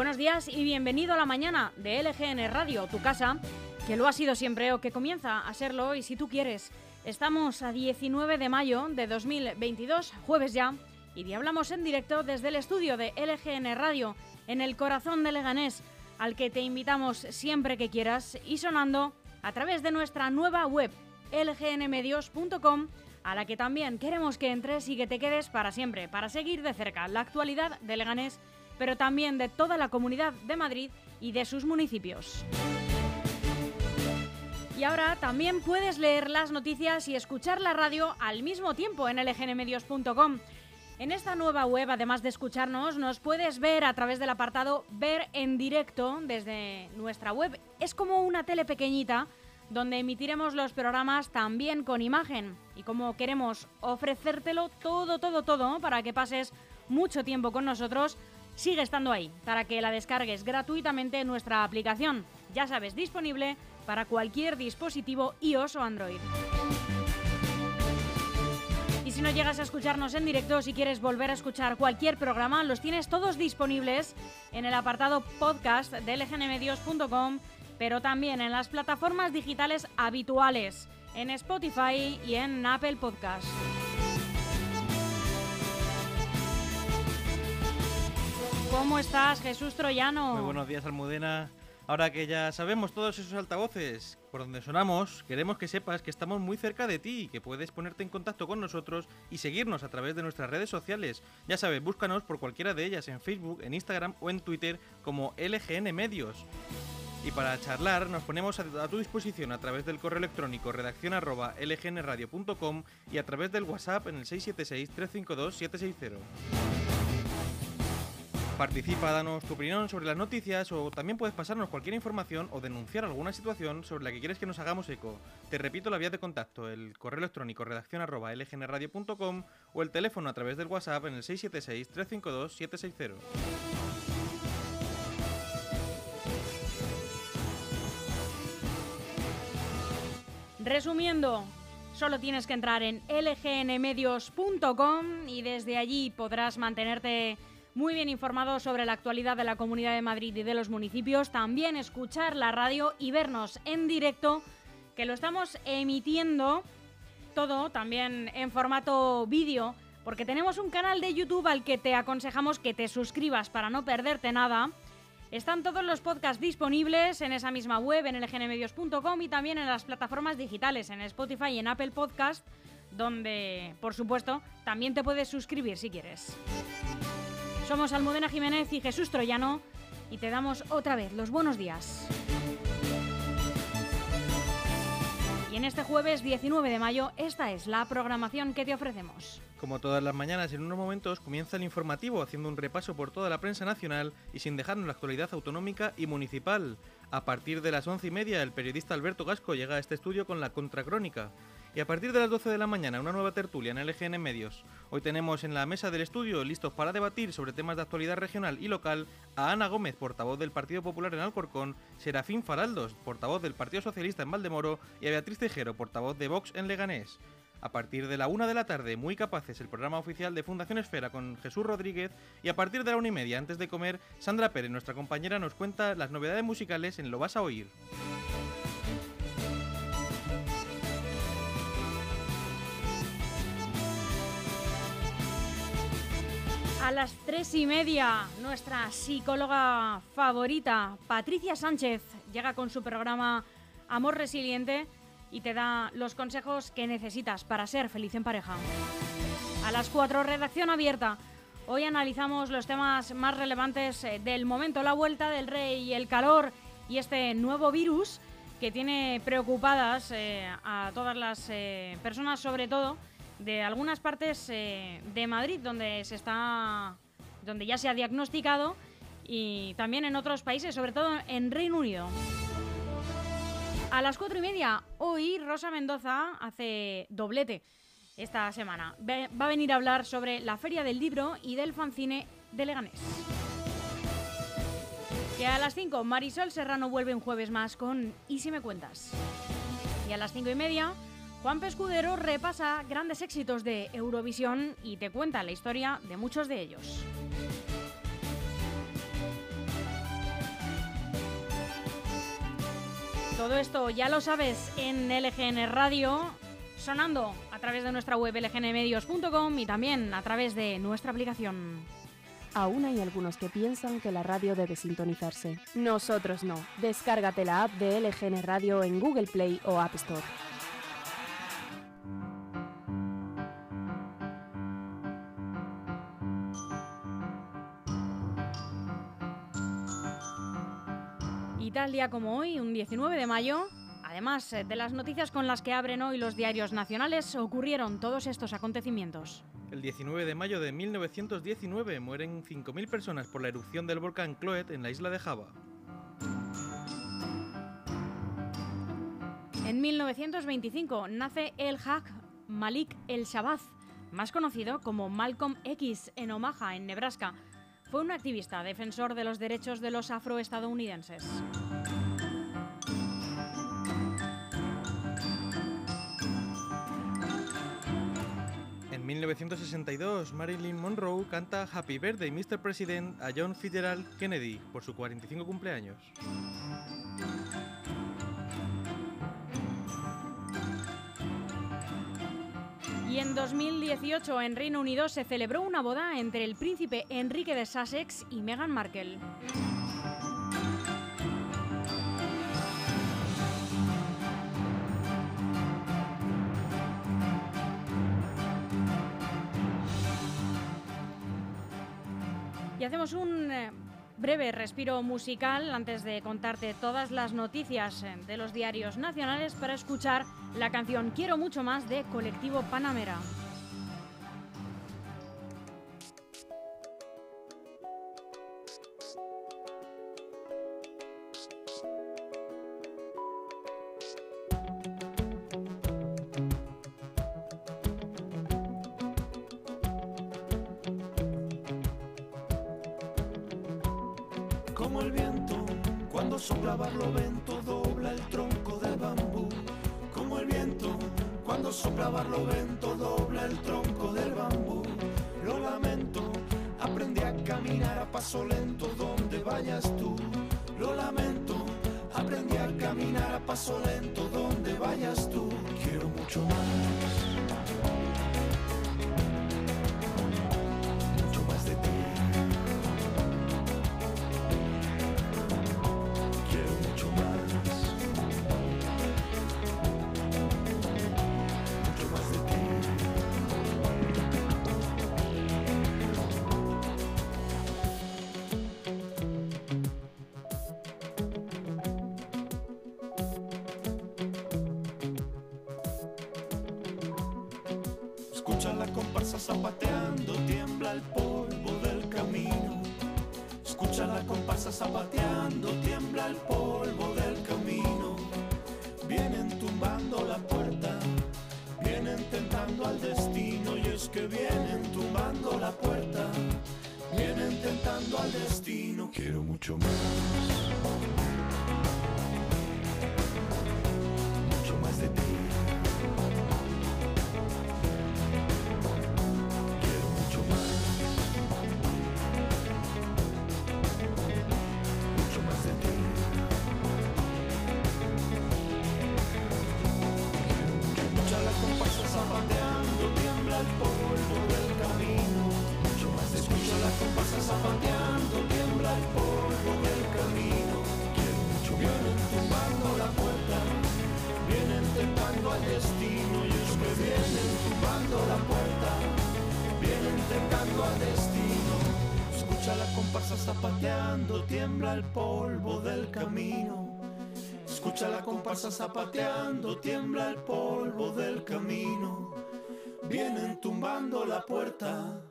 Buenos días y bienvenido a la mañana de LGN Radio, tu casa, que lo ha sido siempre o que comienza a serlo y si tú quieres. Estamos a 19 de mayo de 2022, jueves ya, y hablamos en directo desde el estudio de LGN Radio, en el corazón de Leganés, al que te invitamos siempre que quieras y sonando a través de nuestra nueva web, lgnmedios.com, a la que también queremos que entres y que te quedes para siempre, para seguir de cerca la actualidad de Leganés, pero también de toda la comunidad de Madrid y de sus municipios. Y ahora también puedes leer las noticias y escuchar la radio al mismo tiempo en lgnmedios.com. En esta nueva web, además de escucharnos, nos puedes ver a través del apartado Ver en directo desde nuestra web. Es como una tele pequeñita donde emitiremos los programas también con imagen. Y como queremos ofrecértelo todo, todo, todo para que pases mucho tiempo con nosotros, sigue estando ahí para que la descargues gratuitamente en nuestra aplicación. Ya sabes, disponible para cualquier dispositivo iOS o Android. Y si no llegas a escucharnos en directo, si quieres volver a escuchar cualquier programa, los tienes todos disponibles en el apartado podcast de lgnmedios.com, pero también en las plataformas digitales habituales, en Spotify y en Apple Podcast. ¿Cómo estás, Jesús Troyano? Muy buenos días, Almudena. Ahora que ya sabemos todos esos altavoces por donde sonamos, queremos que sepas que estamos muy cerca de ti, que puedes ponerte en contacto con nosotros y seguirnos a través de nuestras redes sociales. Ya sabes, búscanos por cualquiera de ellas en Facebook, en Instagram o en Twitter como LGN Medios. Y para charlar nos ponemos a, tu disposición a través del correo electrónico redacción lgnradio.com y a través del WhatsApp en el 676 352 760. Participa, danos tu opinión sobre las noticias o también puedes pasarnos cualquier información o denunciar alguna situación sobre la que quieres que nos hagamos eco. Te repito la vía de contacto, el correo electrónico redacción lgnradio.com o el teléfono a través del WhatsApp en el 676-352-760. Resumiendo, solo tienes que entrar en lgnmedios.com y desde allí podrás mantenerte muy bien informado sobre la actualidad de la Comunidad de Madrid y de los municipios, también escuchar la radio y vernos en directo, que lo estamos emitiendo todo también en formato vídeo, porque tenemos un canal de YouTube al que te aconsejamos que te suscribas para no perderte nada. Están todos los podcasts disponibles en esa misma web, en lgnmedios.com y también en las plataformas digitales, en Spotify y en Apple Podcast, donde, por supuesto, también te puedes suscribir si quieres. Somos Almudena Jiménez y Jesús Troyano y te damos otra vez los buenos días. Y en este jueves 19 de mayo, esta es la programación que te ofrecemos. Como todas las mañanas, en unos momentos comienza el informativo haciendo un repaso por toda la prensa nacional y sin dejarnos la actualidad autonómica y municipal. A partir de las once y media, el periodista Alberto Gasco llega a este estudio con la contracrónica. Y a partir de las 12 de la mañana, una nueva tertulia en LGN Medios. Hoy tenemos en la mesa del estudio, listos para debatir sobre temas de actualidad regional y local, a Ana Gómez, portavoz del Partido Popular en Alcorcón, Serafín Faraldos, portavoz del Partido Socialista en Valdemoro, y a Beatriz Tejero, portavoz de Vox en Leganés. A partir de la una de la tarde, muy capaces, el programa oficial de Fundación Esfera con Jesús Rodríguez. Y a partir de la una y media, antes de comer, Sandra Pérez, nuestra compañera, nos cuenta las novedades musicales en Lo Vas a Oír. A las tres y media, nuestra psicóloga favorita, Patricia Sánchez, llega con su programa Amor Resiliente y te da los consejos que necesitas para ser feliz en pareja. A las cuatro, redacción abierta. Hoy analizamos los temas más relevantes eh, del momento, la vuelta del rey, el calor y este nuevo virus que tiene preocupadas eh, a todas las eh, personas, sobre todo de algunas partes eh, de Madrid donde se está donde ya se ha diagnosticado y también en otros países, sobre todo en Reino Unido. A las cuatro y media, hoy Rosa Mendoza hace doblete esta semana. Va a venir a hablar sobre la Feria del Libro y del fanzine de Leganés. Que a las 5, Marisol Serrano vuelve un jueves más con ¿Y si me cuentas? Y a las cinco y media, Juan Pescudero repasa grandes éxitos de Eurovisión y te cuenta la historia de muchos de ellos. Todo esto ya lo sabes en LGN Radio, sonando a través de nuestra web lgnmedios.com y también a través de nuestra aplicación. Aún hay algunos que piensan que la radio debe sintonizarse. Nosotros no. Descárgate la app de LGN Radio en Google Play o App Store. Y tal día como hoy, un 19 de mayo, además eh, de las noticias con las que abren hoy los diarios nacionales, ocurrieron todos estos acontecimientos. El 19 de mayo de 1919 mueren 5.000 personas por la erupción del volcán Cloet en la isla de Java. En 1925 nace el Haq Malik El Shabazz, más conocido como Malcolm X en Omaha, en Nebraska. Fue un activista defensor de los derechos de los afroestadounidenses. En 1962, Marilyn Monroe canta Happy Birthday Mr. President a John Fitzgerald Kennedy por su 45 cumpleaños. Y en 2018 en Reino Unido se celebró una boda entre el príncipe Enrique de Sussex y Meghan Markle. Y hacemos un eh, breve respiro musical antes de contarte todas las noticias eh, de los diarios nacionales para escuchar la canción Quiero mucho más de Colectivo Panamera. Como el viento, cuando sopla barlovento dobla el tronco del bambú. Como el viento, cuando sopla barlovento dobla el tronco del bambú. Lo lamento, aprendí a caminar a paso lento donde vayas tú. Lo lamento, aprendí a caminar a paso lento donde vayas tú. Quiero mucho más. Comparsa zapateando, tiembla el polvo del camino. Escucha la comparsa zapateando, tiembla el polvo del camino. Vienen tumbando la puerta, vienen tentando al destino. Y es que vienen tumbando la puerta, vienen tentando al destino. Quiero mucho más. Destino. Y es que vienen tumbando la puerta, vienen tentando al destino. Escucha la comparsa zapateando, tiembla el polvo del camino. Escucha la comparsa zapateando, tiembla el polvo del camino. Vienen tumbando la puerta,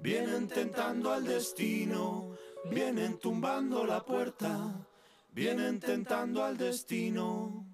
vienen tentando al destino. Vienen tumbando la puerta, vienen tentando al destino.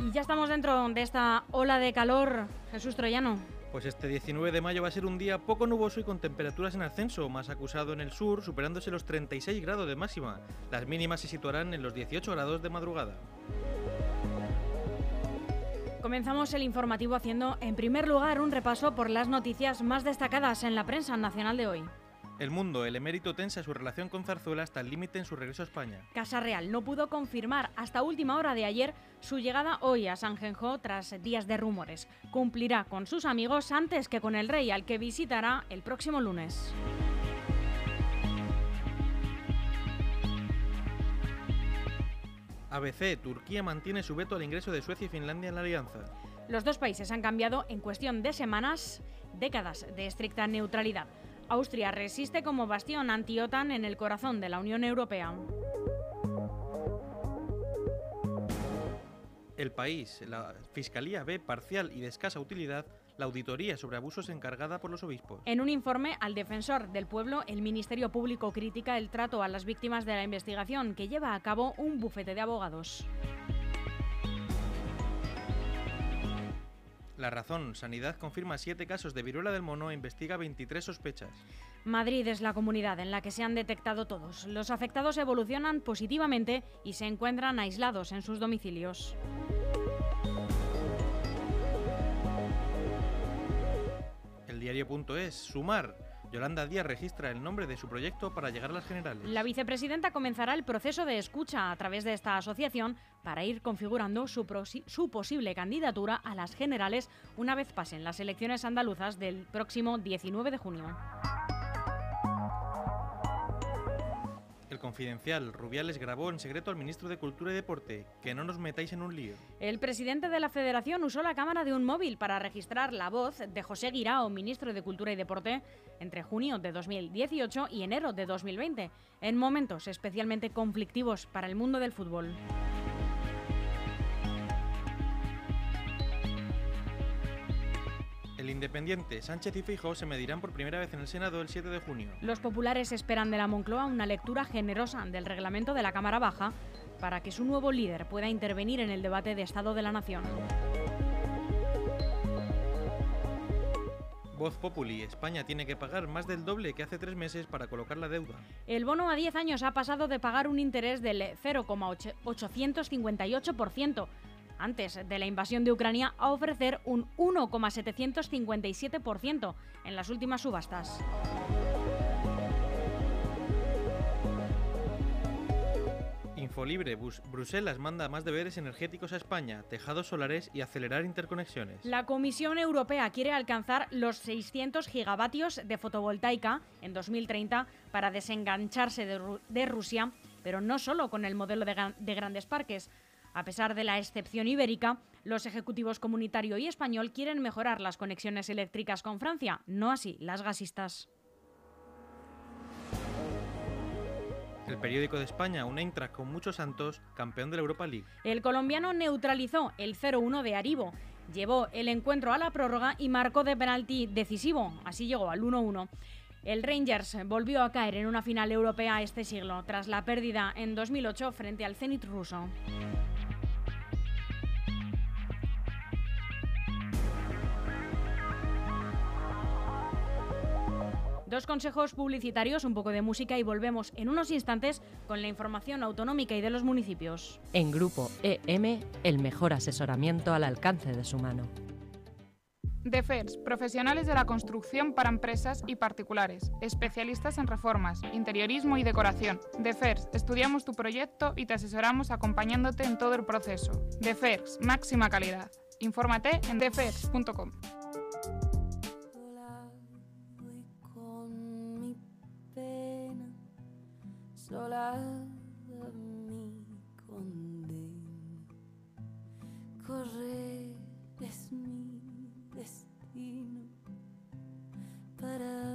Y ya estamos dentro de esta ola de calor, Jesús Troyano. Pues este 19 de mayo va a ser un día poco nuboso y con temperaturas en ascenso, más acusado en el sur, superándose los 36 grados de máxima. Las mínimas se situarán en los 18 grados de madrugada. Comenzamos el informativo haciendo, en primer lugar, un repaso por las noticias más destacadas en la prensa nacional de hoy. El mundo, el emérito tensa su relación con Zarzuela hasta el límite en su regreso a España. Casa Real no pudo confirmar hasta última hora de ayer su llegada hoy a San Genjo tras días de rumores. Cumplirá con sus amigos antes que con el rey, al que visitará el próximo lunes. ABC, Turquía mantiene su veto al ingreso de Suecia y Finlandia en la alianza. Los dos países han cambiado en cuestión de semanas décadas de estricta neutralidad. Austria resiste como bastión anti-OTAN en el corazón de la Unión Europea. El país, la Fiscalía ve parcial y de escasa utilidad la auditoría sobre abusos encargada por los obispos. En un informe al defensor del pueblo, el Ministerio Público critica el trato a las víctimas de la investigación que lleva a cabo un bufete de abogados. La razón, Sanidad confirma siete casos de viruela del mono e investiga 23 sospechas. Madrid es la comunidad en la que se han detectado todos. Los afectados evolucionan positivamente y se encuentran aislados en sus domicilios. El diario.es, sumar. Yolanda Díaz registra el nombre de su proyecto para llegar a las generales. La vicepresidenta comenzará el proceso de escucha a través de esta asociación para ir configurando su, posible candidatura a las generales una vez pasen las elecciones andaluzas del próximo 19 de junio. Confidencial, Rubiales grabó en secreto al ministro de Cultura y Deporte. Que no nos metáis en un lío. El presidente de la federación usó la cámara de un móvil para registrar la voz de José Guirao, ministro de Cultura y Deporte, entre junio de 2018 y enero de 2020, en momentos especialmente conflictivos para el mundo del fútbol. El Independiente, Sánchez y Fijo se medirán por primera vez en el Senado el 7 de junio. Los populares esperan de la Moncloa una lectura generosa del reglamento de la Cámara Baja para que su nuevo líder pueda intervenir en el debate de Estado de la Nación. Voz Populi, España tiene que pagar más del doble que hace tres meses para colocar la deuda. El bono a 10 años ha pasado de pagar un interés del 0,858% antes de la invasión de Ucrania a ofrecer un 1,757% en las últimas subastas. Infolibre, Bus- Bruselas manda más deberes energéticos a España, tejados solares y acelerar interconexiones. La Comisión Europea quiere alcanzar los 600 gigavatios de fotovoltaica en 2030 para desengancharse de, Ru- de Rusia, pero no solo con el modelo de grandes parques. A pesar de la excepción ibérica, los ejecutivos comunitario y español quieren mejorar las conexiones eléctricas con Francia, no así las gasistas. El periódico de España, un Eintracht con muchos santos, campeón de la Europa League. El colombiano neutralizó el 0-1 de Aribo, llevó el encuentro a la prórroga y marcó de penalti decisivo, así llegó al 1-1. El Rangers volvió a caer en una final europea este siglo, tras la pérdida en 2008 frente al Zenit ruso. Dos consejos publicitarios, un poco de música y volvemos en unos instantes con la información autonómica y de los municipios. En Grupo EM, el mejor asesoramiento al alcance de su mano. DEFERS, profesionales de la construcción para empresas y particulares, especialistas en reformas, interiorismo y decoración. DEFERS, estudiamos tu proyecto y te asesoramos acompañándote en todo el proceso. DEFERS, máxima calidad. Infórmate en defers.com. sola mi condena. Correr es mi destino para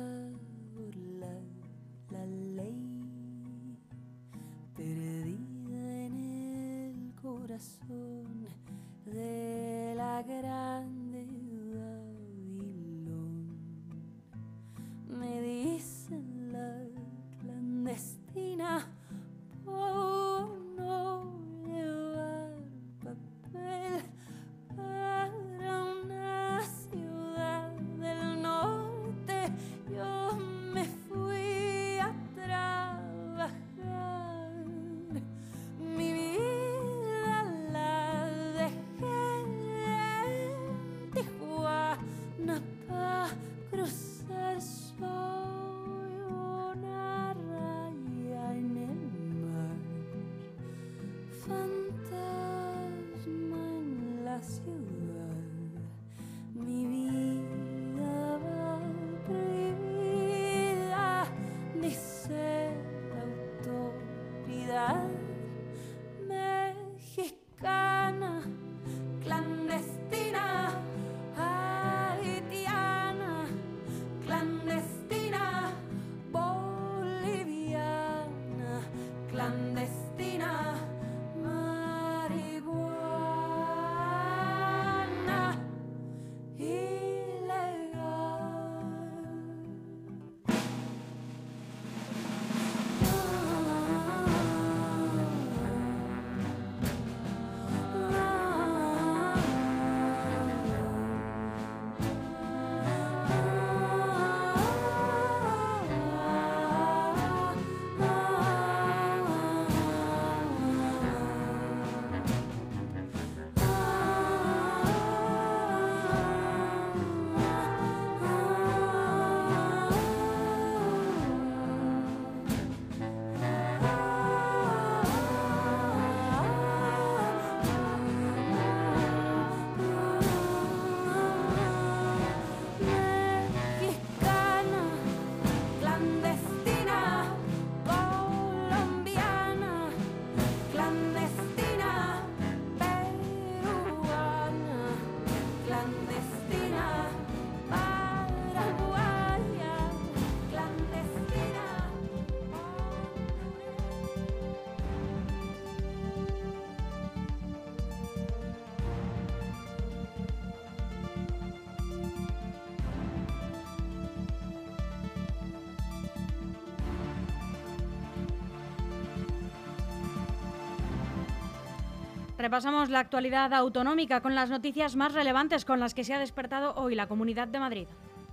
Repasamos la actualidad autonómica con las noticias más relevantes con las que se ha despertado hoy la Comunidad de Madrid.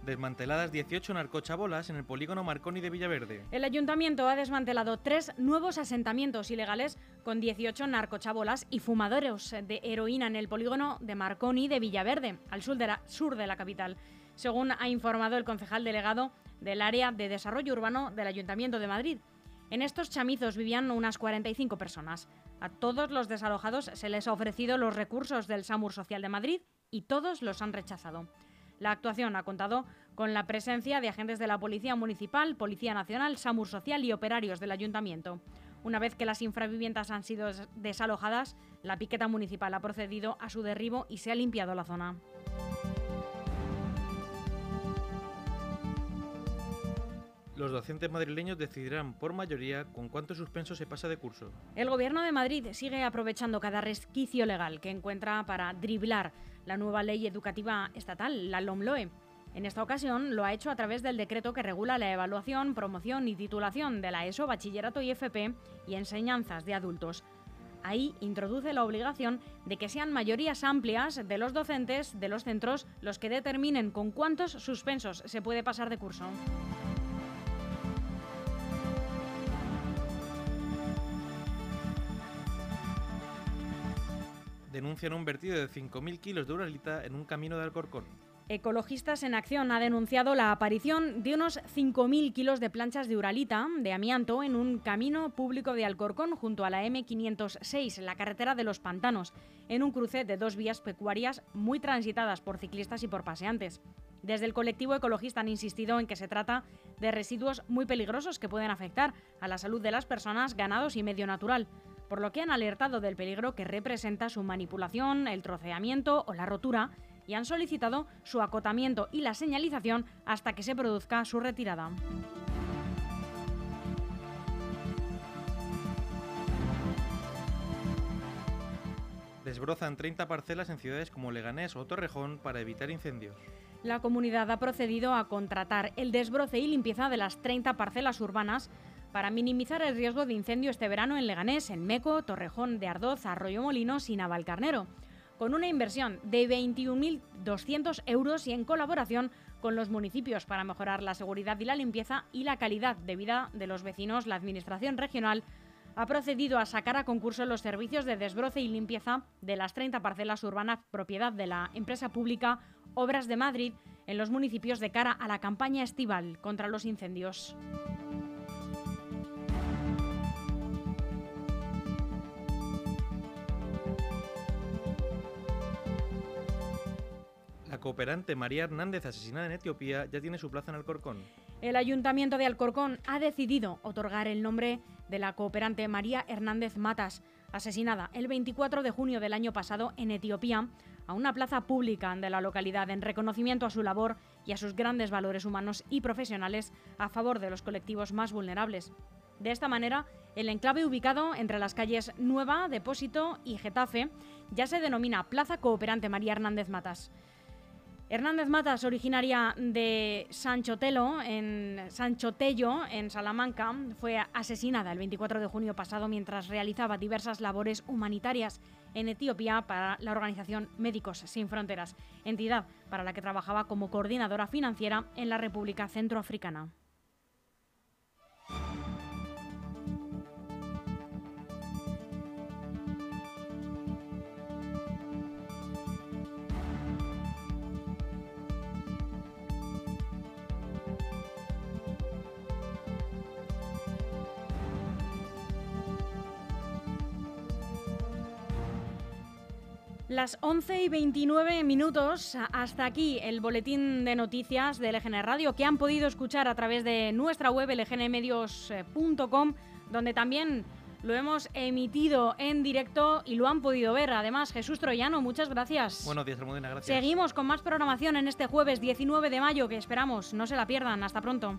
Desmanteladas 18 narcochabolas en el polígono Marconi de Villaverde. El ayuntamiento ha desmantelado tres nuevos asentamientos ilegales con 18 narcochabolas y fumadores de heroína en el polígono de Marconi de Villaverde, al sur de la, sur de la capital, según ha informado el concejal delegado del área de desarrollo urbano del Ayuntamiento de Madrid. En estos chamizos vivían unas 45 personas. A todos los desalojados se les ha ofrecido los recursos del SAMUR Social de Madrid y todos los han rechazado. La actuación ha contado con la presencia de agentes de la Policía Municipal, Policía Nacional, SAMUR Social y operarios del Ayuntamiento. Una vez que las infraviviendas han sido des- desalojadas, la piqueta municipal ha procedido a su derribo y se ha limpiado la zona. Los docentes madrileños decidirán por mayoría con cuánto suspenso se pasa de curso. El Gobierno de Madrid sigue aprovechando cada resquicio legal que encuentra para driblar la nueva ley educativa estatal, la LOMLOE. En esta ocasión lo ha hecho a través del decreto que regula la evaluación, promoción y titulación de la ESO, bachillerato y FP y enseñanzas de adultos. Ahí introduce la obligación de que sean mayorías amplias de los docentes de los centros los que determinen con cuántos suspensos se puede pasar de curso. Denuncian un vertido de 5.000 kilos de uralita en un camino de Alcorcón. Ecologistas en Acción ha denunciado la aparición de unos 5.000 kilos de planchas de uralita de amianto en un camino público de Alcorcón junto a la M506, la carretera de los pantanos, en un cruce de dos vías pecuarias muy transitadas por ciclistas y por paseantes. Desde el colectivo ecologista han insistido en que se trata de residuos muy peligrosos que pueden afectar a la salud de las personas, ganados y medio natural, por lo que han alertado del peligro que representa su manipulación, el troceamiento o la rotura y han solicitado su acotamiento y la señalización hasta que se produzca su retirada. Desbrozan 30 parcelas en ciudades como Leganés o Torrejón para evitar incendios. La comunidad ha procedido a contratar el desbroce y limpieza de las 30 parcelas urbanas para minimizar el riesgo de incendio este verano en Leganés, en Meco, Torrejón de Ardoz, Arroyo Molinos y Navalcarnero, con una inversión de 21.200 euros y en colaboración con los municipios para mejorar la seguridad y la limpieza y la calidad de vida de los vecinos, la Administración regional ha procedido a sacar a concurso los servicios de desbroce y limpieza de las 30 parcelas urbanas propiedad de la empresa pública Obras de Madrid en los municipios de cara a la campaña estival contra los incendios. Cooperante María Hernández, asesinada en Etiopía, ya tiene su plaza en Alcorcón. El Ayuntamiento de Alcorcón ha decidido otorgar el nombre de la cooperante María Hernández Matas, asesinada el 24 de junio del año pasado en Etiopía, a una plaza pública de la localidad en reconocimiento a su labor y a sus grandes valores humanos y profesionales a favor de los colectivos más vulnerables. De esta manera, el enclave ubicado entre las calles Nueva, Depósito y Getafe ya se denomina Plaza Cooperante María Hernández Matas. Hernández Matas, originaria de Sanchotelo, en en Salamanca, fue asesinada el 24 de junio pasado mientras realizaba diversas labores humanitarias en Etiopía para la organización Médicos Sin Fronteras, entidad para la que trabajaba como coordinadora financiera en la República Centroafricana. Las 11 y 29 minutos, hasta aquí el boletín de noticias de LGN Radio que han podido escuchar a través de nuestra web lgnmedios.com, donde también lo hemos emitido en directo y lo han podido ver. Además, Jesús Troyano, muchas gracias. Buenos días, Almudena, gracias. Seguimos con más programación en este jueves 19 de mayo que esperamos no se la pierdan. Hasta pronto.